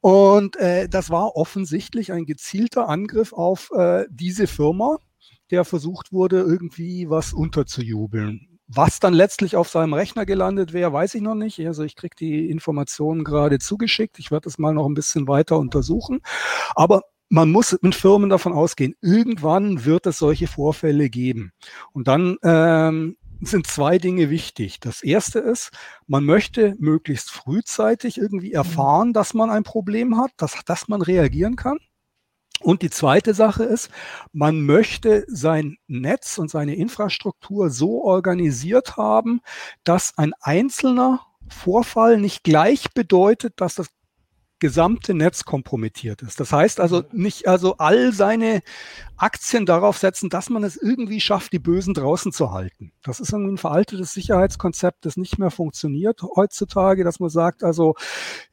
Und äh, das war offensichtlich ein gezielter Angriff auf äh, diese Firma, der versucht wurde, irgendwie was unterzujubeln. Was dann letztlich auf seinem Rechner gelandet wäre, weiß ich noch nicht. Also ich kriege die Informationen gerade zugeschickt. Ich werde das mal noch ein bisschen weiter untersuchen. Aber man muss mit Firmen davon ausgehen, irgendwann wird es solche Vorfälle geben. Und dann ähm, sind zwei Dinge wichtig. Das erste ist, man möchte möglichst frühzeitig irgendwie mhm. erfahren, dass man ein Problem hat, dass, dass man reagieren kann. Und die zweite Sache ist, man möchte sein Netz und seine Infrastruktur so organisiert haben, dass ein einzelner Vorfall nicht gleich bedeutet, dass das gesamte Netz kompromittiert ist. Das heißt also nicht also all seine Aktien darauf setzen, dass man es irgendwie schafft, die Bösen draußen zu halten. Das ist ein veraltetes Sicherheitskonzept, das nicht mehr funktioniert heutzutage, dass man sagt, also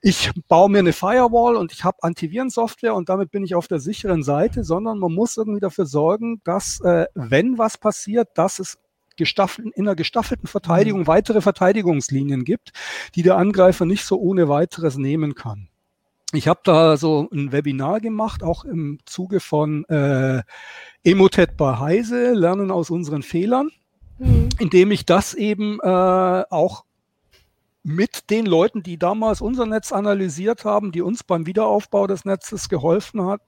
ich baue mir eine Firewall und ich habe Antivirensoftware und damit bin ich auf der sicheren Seite, sondern man muss irgendwie dafür sorgen, dass äh, wenn was passiert, dass es gestaffelten, in einer gestaffelten Verteidigung mhm. weitere Verteidigungslinien gibt, die der Angreifer nicht so ohne weiteres nehmen kann ich habe da so ein Webinar gemacht, auch im Zuge von äh, Emotet bei Heise, Lernen aus unseren Fehlern, mhm. indem ich das eben äh, auch mit den Leuten, die damals unser Netz analysiert haben, die uns beim Wiederaufbau des Netzes geholfen hat,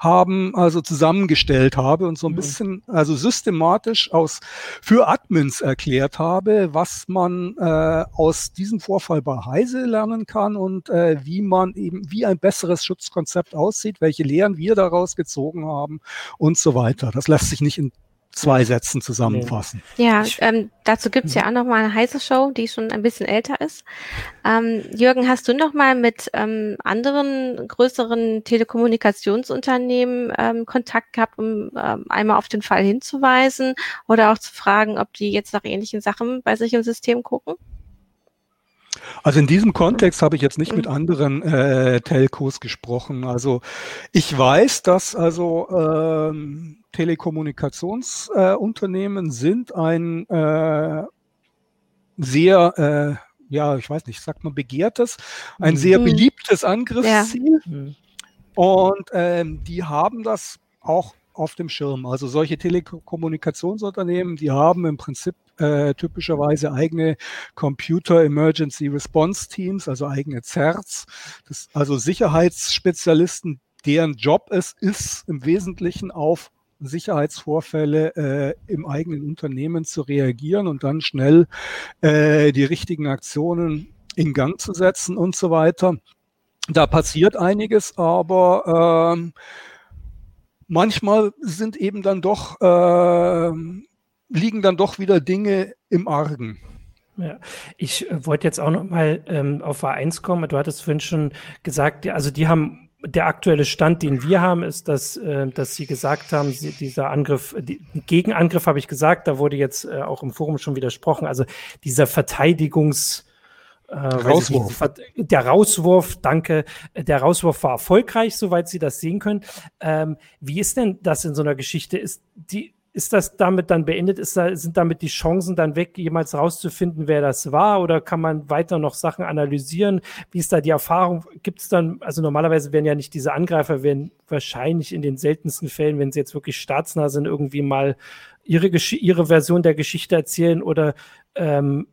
haben, also zusammengestellt habe und so ein mhm. bisschen, also systematisch aus für Admins erklärt habe, was man äh, aus diesem Vorfall bei Heise lernen kann und äh, wie man eben, wie ein besseres Schutzkonzept aussieht, welche Lehren wir daraus gezogen haben und so weiter. Das lässt sich nicht in zwei Sätzen zusammenfassen. Ja, ähm, dazu gibt's ja auch noch mal eine heiße Show, die schon ein bisschen älter ist. Ähm, Jürgen, hast du noch mal mit ähm, anderen größeren Telekommunikationsunternehmen ähm, Kontakt gehabt, um ähm, einmal auf den Fall hinzuweisen oder auch zu fragen, ob die jetzt nach ähnlichen Sachen bei sich im System gucken? Also in diesem Kontext habe ich jetzt nicht mit anderen äh, Telcos gesprochen. Also ich weiß, dass also ähm, Telekommunikationsunternehmen äh, sind ein äh, sehr, äh, ja, ich weiß nicht, sagt man begehrtes, ein mhm. sehr beliebtes Angriffsziel. Ja. Mhm. Und ähm, die haben das auch auf dem Schirm. Also solche Telekommunikationsunternehmen, die haben im Prinzip äh, typischerweise eigene Computer Emergency Response Teams, also eigene CERTs, das, also Sicherheitsspezialisten, deren Job es ist, im Wesentlichen auf Sicherheitsvorfälle äh, im eigenen Unternehmen zu reagieren und dann schnell äh, die richtigen Aktionen in Gang zu setzen und so weiter. Da passiert einiges, aber ähm, manchmal sind eben dann doch, äh, liegen dann doch wieder Dinge im Argen. Ja, ich äh, wollte jetzt auch noch mal ähm, auf A1 kommen. Du hattest vorhin schon gesagt, also die haben der aktuelle Stand, den wir haben, ist, dass, äh, dass Sie gesagt haben, sie, dieser Angriff, die, Gegenangriff habe ich gesagt, da wurde jetzt äh, auch im Forum schon widersprochen. Also dieser Verteidigungs- äh, Rauswurf. Nicht, der Rauswurf, danke. Der Rauswurf war erfolgreich, soweit Sie das sehen können. Ähm, wie ist denn das in so einer Geschichte? Ist die, ist das damit dann beendet? Ist da, sind damit die Chancen dann weg, jemals rauszufinden, wer das war? Oder kann man weiter noch Sachen analysieren? Wie ist da die Erfahrung? Gibt es dann, also normalerweise werden ja nicht diese Angreifer, werden wahrscheinlich in den seltensten Fällen, wenn sie jetzt wirklich staatsnah sind, irgendwie mal ihre, ihre Version der Geschichte erzählen oder ähm,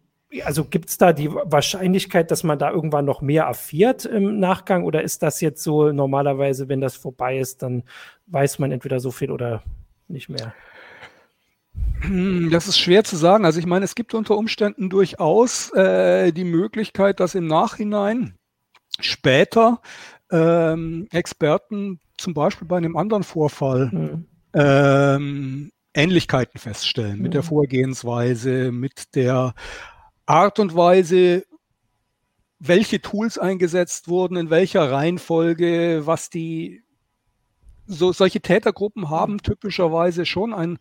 also gibt es da die Wahrscheinlichkeit, dass man da irgendwann noch mehr erfährt im Nachgang oder ist das jetzt so normalerweise, wenn das vorbei ist, dann weiß man entweder so viel oder nicht mehr? Hm, das ist schwer zu sagen. Also ich meine, es gibt unter Umständen durchaus äh, die Möglichkeit, dass im Nachhinein später ähm, Experten zum Beispiel bei einem anderen Vorfall mhm. ähm, Ähnlichkeiten feststellen mhm. mit der hm. Vorgehensweise, mit der Art und Weise, welche Tools eingesetzt wurden, in welcher Reihenfolge, was die so solche Tätergruppen haben typischerweise schon ein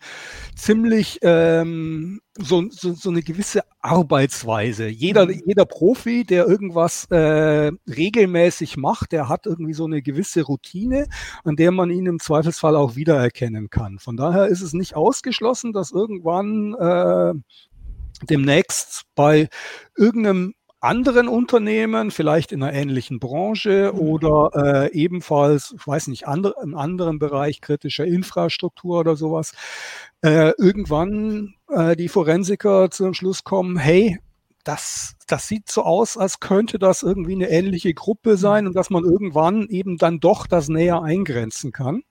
ziemlich ähm, so, so, so eine gewisse Arbeitsweise. Jeder, mhm. jeder Profi, der irgendwas äh, regelmäßig macht, der hat irgendwie so eine gewisse Routine, an der man ihn im Zweifelsfall auch wiedererkennen kann. Von daher ist es nicht ausgeschlossen, dass irgendwann äh, demnächst bei irgendeinem anderen Unternehmen, vielleicht in einer ähnlichen Branche mhm. oder äh, ebenfalls, ich weiß nicht, andre, im anderen Bereich kritischer Infrastruktur oder sowas, äh, irgendwann äh, die Forensiker zum Schluss kommen, hey, das, das sieht so aus, als könnte das irgendwie eine ähnliche Gruppe sein und dass man irgendwann eben dann doch das näher eingrenzen kann.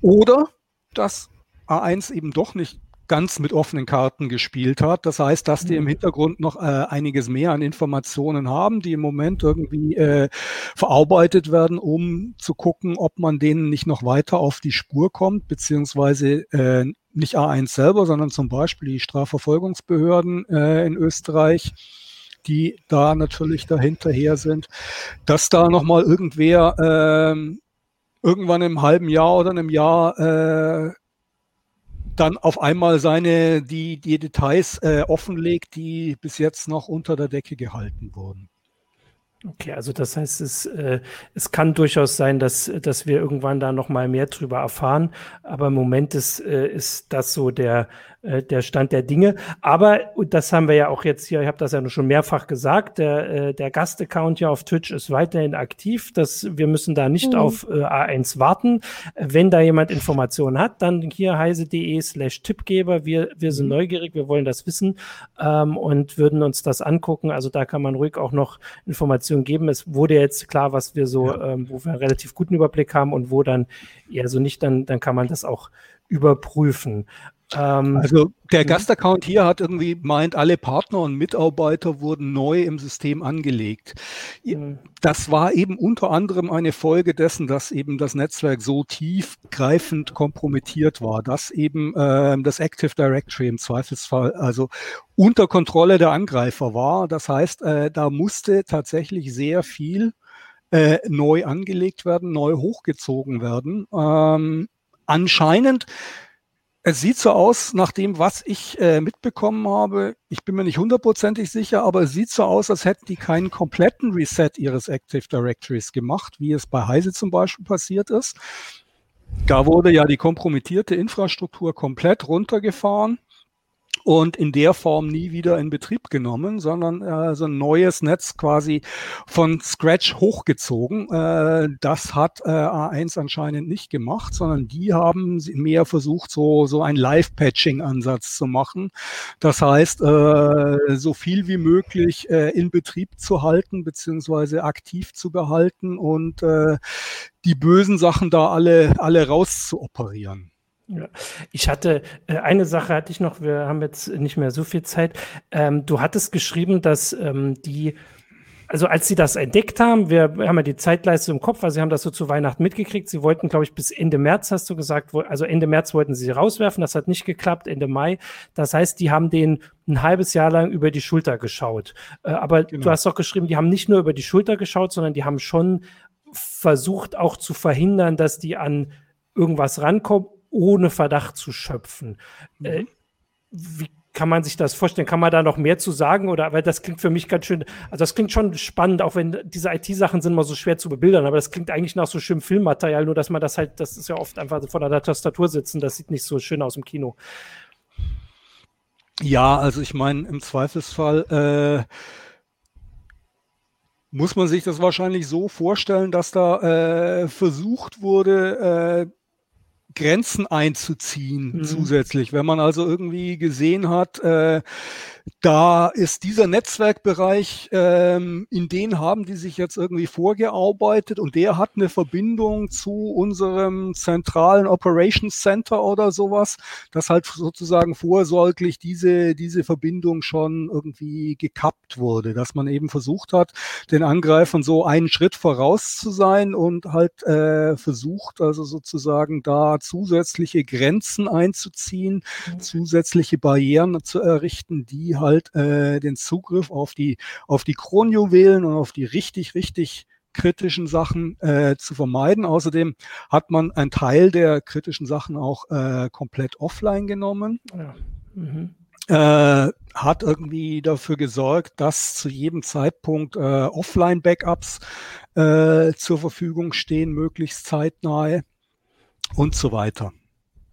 Oder dass A1 eben doch nicht ganz mit offenen Karten gespielt hat. Das heißt, dass die im mhm. Hintergrund noch äh, einiges mehr an Informationen haben, die im Moment irgendwie äh, verarbeitet werden, um zu gucken, ob man denen nicht noch weiter auf die Spur kommt, beziehungsweise äh, nicht A1 selber, sondern zum Beispiel die Strafverfolgungsbehörden äh, in Österreich die da natürlich dahinterher sind, dass da nochmal irgendwer äh, irgendwann im halben Jahr oder einem Jahr äh, dann auf einmal seine, die, die Details äh, offenlegt, die bis jetzt noch unter der Decke gehalten wurden. Okay, also das heißt, es, äh, es kann durchaus sein, dass, dass wir irgendwann da noch mal mehr drüber erfahren. Aber im Moment ist, äh, ist das so der, äh, der Stand der Dinge. Aber, und das haben wir ja auch jetzt hier, ich habe das ja schon mehrfach gesagt, der, äh, der Gastaccount hier auf Twitch ist weiterhin aktiv. Das, wir müssen da nicht mhm. auf äh, A1 warten. Wenn da jemand Informationen hat, dann hier heise.de slash Tippgeber. Wir, wir sind mhm. neugierig, wir wollen das wissen ähm, und würden uns das angucken. Also da kann man ruhig auch noch Informationen geben. Es wurde jetzt klar, was wir so, ja. ähm, wo wir einen relativ guten Überblick haben und wo dann eher so nicht, dann, dann kann man das auch überprüfen. Ähm, also der mhm. Gastaccount hier hat irgendwie meint, alle Partner und Mitarbeiter wurden neu im System angelegt. Mhm. Das war eben unter anderem eine Folge dessen, dass eben das Netzwerk so tiefgreifend kompromittiert war, dass eben äh, das Active Directory im Zweifelsfall also unter Kontrolle der Angreifer war. Das heißt, äh, da musste tatsächlich sehr viel äh, neu angelegt werden, neu hochgezogen werden. Ähm, anscheinend es sieht so aus, nach dem, was ich äh, mitbekommen habe, ich bin mir nicht hundertprozentig sicher, aber es sieht so aus, als hätten die keinen kompletten Reset ihres Active Directories gemacht, wie es bei Heise zum Beispiel passiert ist. Da wurde ja die kompromittierte Infrastruktur komplett runtergefahren. Und in der Form nie wieder in Betrieb genommen, sondern äh, so ein neues Netz quasi von Scratch hochgezogen. Äh, das hat äh, A1 anscheinend nicht gemacht, sondern die haben mehr versucht, so, so ein Live-Patching-Ansatz zu machen. Das heißt, äh, so viel wie möglich äh, in Betrieb zu halten, beziehungsweise aktiv zu behalten und äh, die bösen Sachen da alle, alle rauszuoperieren. Ja. Ich hatte, äh, eine Sache hatte ich noch, wir haben jetzt nicht mehr so viel Zeit. Ähm, du hattest geschrieben, dass ähm, die, also als sie das entdeckt haben, wir haben ja die Zeitleiste im Kopf, also sie haben das so zu Weihnachten mitgekriegt. Sie wollten, glaube ich, bis Ende März, hast du gesagt, also Ende März wollten sie rauswerfen, das hat nicht geklappt, Ende Mai. Das heißt, die haben den ein halbes Jahr lang über die Schulter geschaut. Äh, aber genau. du hast doch geschrieben, die haben nicht nur über die Schulter geschaut, sondern die haben schon versucht auch zu verhindern, dass die an irgendwas rankommen ohne Verdacht zu schöpfen. Mhm. Äh, wie kann man sich das vorstellen? Kann man da noch mehr zu sagen? Oder weil das klingt für mich ganz schön, also das klingt schon spannend, auch wenn diese IT-Sachen sind mal so schwer zu bebildern, aber das klingt eigentlich nach so schönem Filmmaterial, nur dass man das halt, das ist ja oft einfach vor der Tastatur sitzen, das sieht nicht so schön aus im Kino. Ja, also ich meine, im Zweifelsfall äh, muss man sich das wahrscheinlich so vorstellen, dass da äh, versucht wurde, äh, Grenzen einzuziehen mhm. zusätzlich. Wenn man also irgendwie gesehen hat, äh, da ist dieser Netzwerkbereich, ähm, in den haben die sich jetzt irgendwie vorgearbeitet und der hat eine Verbindung zu unserem zentralen Operations Center oder sowas, dass halt sozusagen vorsorglich diese, diese Verbindung schon irgendwie gekappt wurde, dass man eben versucht hat, den Angreifern so einen Schritt voraus zu sein und halt äh, versucht also sozusagen da zusätzliche Grenzen einzuziehen, mhm. zusätzliche Barrieren zu errichten, die halt äh, den Zugriff auf die, auf die Kronjuwelen und auf die richtig, richtig kritischen Sachen äh, zu vermeiden. Außerdem hat man einen Teil der kritischen Sachen auch äh, komplett offline genommen. Ja. Mhm. Äh, hat irgendwie dafür gesorgt, dass zu jedem Zeitpunkt äh, Offline-Backups äh, zur Verfügung stehen, möglichst zeitnahe und so weiter.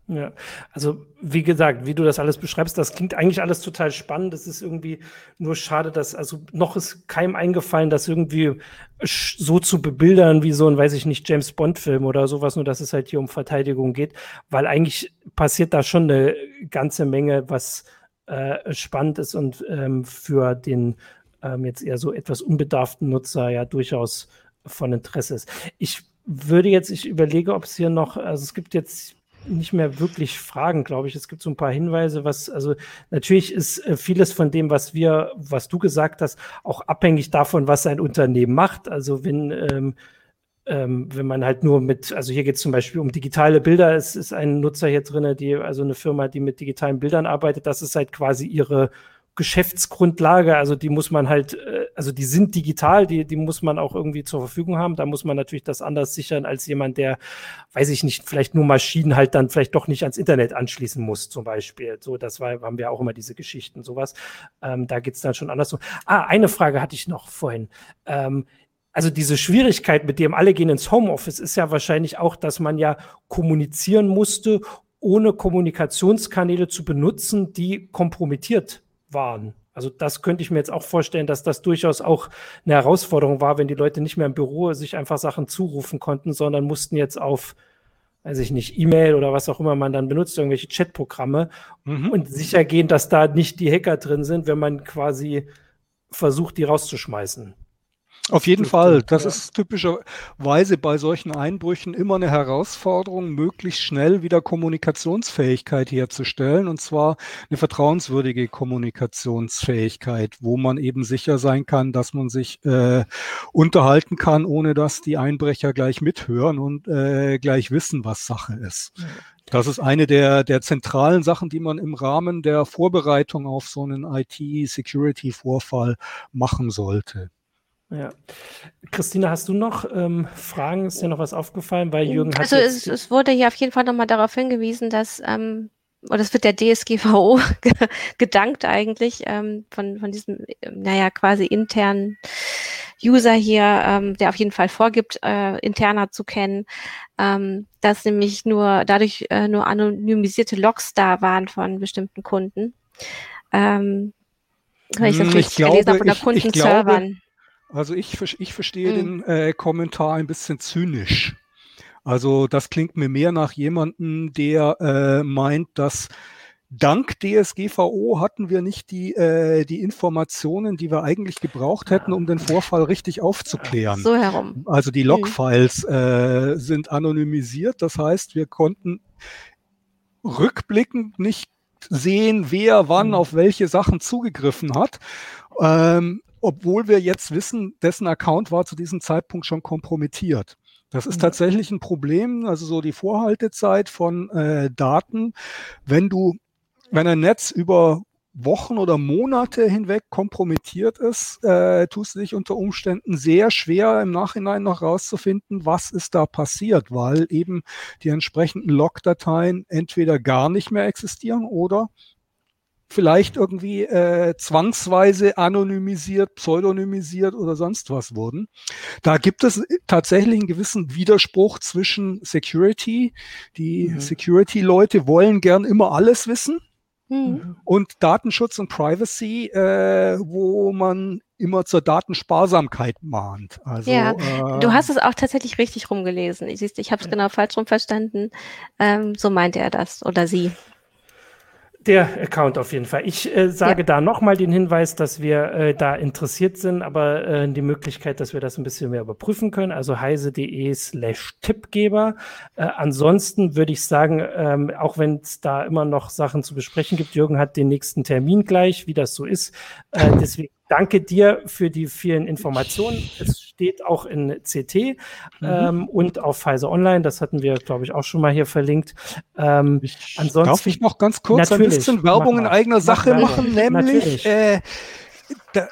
Ja, also wie gesagt, wie du das alles beschreibst, das klingt eigentlich alles total spannend. Es ist irgendwie nur schade, dass, also noch ist keinem eingefallen, das irgendwie so zu bebildern wie so ein, weiß ich nicht, James Bond-Film oder sowas, nur dass es halt hier um Verteidigung geht, weil eigentlich passiert da schon eine ganze Menge, was äh, spannend ist und ähm, für den ähm, jetzt eher so etwas unbedarften Nutzer ja durchaus von Interesse ist. Ich würde jetzt, ich überlege, ob es hier noch, also es gibt jetzt nicht mehr wirklich Fragen, glaube ich. Es gibt so ein paar Hinweise, was, also natürlich ist äh, vieles von dem, was wir, was du gesagt hast, auch abhängig davon, was ein Unternehmen macht. Also wenn, ähm, ähm, wenn man halt nur mit, also hier geht es zum Beispiel um digitale Bilder, es ist ein Nutzer hier drin, die, also eine Firma, die mit digitalen Bildern arbeitet, das ist halt quasi ihre Geschäftsgrundlage, also die muss man halt, äh, also die sind digital, die, die muss man auch irgendwie zur Verfügung haben. Da muss man natürlich das anders sichern als jemand, der, weiß ich nicht, vielleicht nur Maschinen halt dann vielleicht doch nicht ans Internet anschließen muss, zum Beispiel. So, das war, haben wir auch immer diese Geschichten, sowas. Ähm, da geht's dann schon anders. Ah, eine Frage hatte ich noch vorhin. Ähm, also diese Schwierigkeit, mit dem alle gehen ins Homeoffice, ist ja wahrscheinlich auch, dass man ja kommunizieren musste, ohne Kommunikationskanäle zu benutzen, die kompromittiert waren. Also das könnte ich mir jetzt auch vorstellen, dass das durchaus auch eine Herausforderung war, wenn die Leute nicht mehr im Büro sich einfach Sachen zurufen konnten, sondern mussten jetzt auf, weiß ich nicht, E-Mail oder was auch immer man dann benutzt, irgendwelche Chatprogramme mhm. und sicher gehen, dass da nicht die Hacker drin sind, wenn man quasi versucht, die rauszuschmeißen. Auf jeden Fall. Das ja. ist typischerweise bei solchen Einbrüchen immer eine Herausforderung, möglichst schnell wieder Kommunikationsfähigkeit herzustellen. Und zwar eine vertrauenswürdige Kommunikationsfähigkeit, wo man eben sicher sein kann, dass man sich äh, unterhalten kann, ohne dass die Einbrecher gleich mithören und äh, gleich wissen, was Sache ist. Das ist eine der, der zentralen Sachen, die man im Rahmen der Vorbereitung auf so einen IT-Security-Vorfall machen sollte. Ja. Christina, hast du noch ähm, Fragen? Ist dir noch was aufgefallen? Weil Jürgen hat also es, es, wurde hier auf jeden Fall nochmal darauf hingewiesen, dass, ähm, oder es wird der DSGVO gedankt eigentlich, ähm, von, von diesem, naja, quasi internen User hier, ähm, der auf jeden Fall vorgibt, äh, interner zu kennen, ähm, dass nämlich nur dadurch äh, nur anonymisierte Logs da waren von bestimmten Kunden Ähm, wenn ich das Hm, richtig ich glaube, gelesen habe, oder Kundenservern. Also ich, ich verstehe Hm. den äh, Kommentar ein bisschen zynisch. Also das klingt mir mehr nach jemandem, der äh, meint, dass dank DSGVO hatten wir nicht die, äh, die Informationen, die wir eigentlich gebraucht hätten, um den Vorfall richtig aufzuklären. So herum. Also die Hm. Logfiles äh, sind anonymisiert. Das heißt, wir konnten rückblickend nicht sehen, wer wann Mhm. auf welche Sachen zugegriffen hat. Ähm, obwohl wir jetzt wissen, dessen Account war zu diesem Zeitpunkt schon kompromittiert. Das ist Ja. tatsächlich ein Problem, also so die Vorhaltezeit von äh, Daten. Wenn du, wenn ein Netz über Wochen oder Monate hinweg kompromittiert ist, äh, tust du dich unter Umständen sehr schwer im Nachhinein noch rauszufinden, was ist da passiert, weil eben die entsprechenden Logdateien entweder gar nicht mehr existieren oder vielleicht irgendwie äh, zwangsweise anonymisiert, pseudonymisiert oder sonst was wurden. Da gibt es tatsächlich einen gewissen Widerspruch zwischen Security. Die Mhm. Security-Leute wollen gern immer alles wissen Hm. und Datenschutz und Privacy, äh, wo man immer zur Datensparsamkeit mahnt. Also, Ja, äh, Du hast es auch tatsächlich richtig rumgelesen. Ich, siehst, ich habe es genau falsch rum verstanden. Ähm, so meinte er das oder sie. Der Account auf jeden Fall. Ich äh, sage Ja. da nochmal den Hinweis, dass wir äh, da interessiert sind, aber äh, die Möglichkeit, dass wir das ein bisschen mehr überprüfen können. Also heise.de slash Tippgeber. Äh, ansonsten würde ich sagen, ähm, auch wenn es da immer noch Sachen zu besprechen gibt, Jürgen hat den nächsten Termin gleich, wie das so ist. Äh, deswegen danke dir für die vielen Informationen. Es steht auch in CT ähm, und auf Pfizer Online. Das hatten wir, glaube ich, auch schon mal hier verlinkt. Ähm, ansonsten Darf ich noch ganz kurz ein bisschen Werbung mach in eigener Sache machen? Nämlich, äh, da,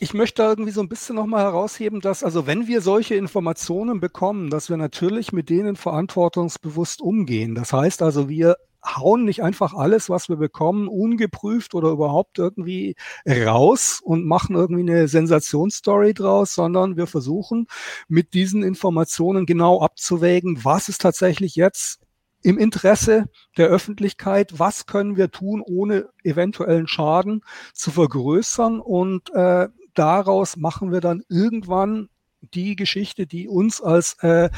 ich möchte irgendwie so ein bisschen nochmal herausheben, dass, also wenn wir solche Informationen bekommen, dass wir natürlich mit denen verantwortungsbewusst umgehen. Das heißt also, wir hauen nicht einfach alles, was wir bekommen, ungeprüft oder überhaupt irgendwie raus und machen irgendwie eine Sensationsstory draus, sondern wir versuchen mit diesen Informationen genau abzuwägen, was ist tatsächlich jetzt im Interesse der Öffentlichkeit, was können wir tun, ohne eventuellen Schaden zu vergrößern. Und äh, daraus machen wir dann irgendwann die Geschichte, die uns als äh,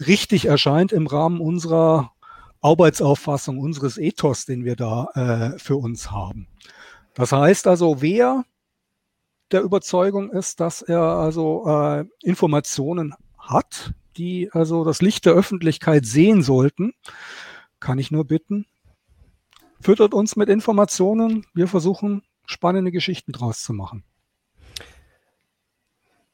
richtig erscheint im Rahmen unserer Arbeitsauffassung, unseres Ethos, den wir da äh, für uns haben. Das heißt also, wer der Überzeugung ist, dass er also äh, Informationen hat, die also das Licht der Öffentlichkeit sehen sollten, kann ich nur bitten, füttert uns mit Informationen. Wir versuchen, spannende Geschichten draus zu machen.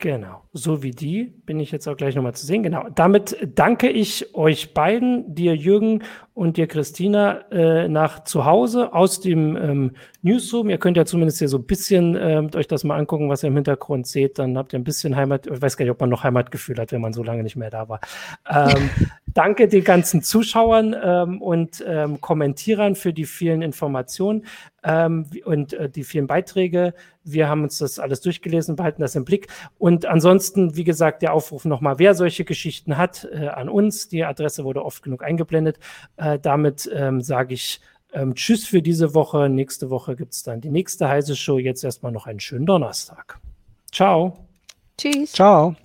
Genau, so wie die bin ich jetzt auch gleich nochmal zu sehen. Genau, damit danke ich euch beiden, dir Jürgen und dir Christina, äh, nach zu Hause aus dem ähm, Newsroom. Ihr könnt ja zumindest hier so ein bisschen ähm, euch das mal angucken, was ihr im Hintergrund seht. Dann habt ihr ein bisschen Heimat. Ich weiß gar nicht, ob man noch Heimatgefühl hat, wenn man so lange nicht mehr da war. Ähm, danke den ganzen Zuschauern ähm, und ähm, Kommentierern für die vielen Informationen ähm, und äh, die vielen Beiträge. Wir haben uns das alles durchgelesen, behalten das im Blick. Und ansonsten, wie gesagt, der Aufruf nochmal, wer solche Geschichten hat, äh, an uns. Die Adresse wurde oft genug eingeblendet. Äh, damit ähm, sage ich ähm, Tschüss für diese Woche. Nächste Woche gibt es dann die nächste heiße Show. Jetzt erstmal noch einen schönen Donnerstag. Ciao. Tschüss. Ciao.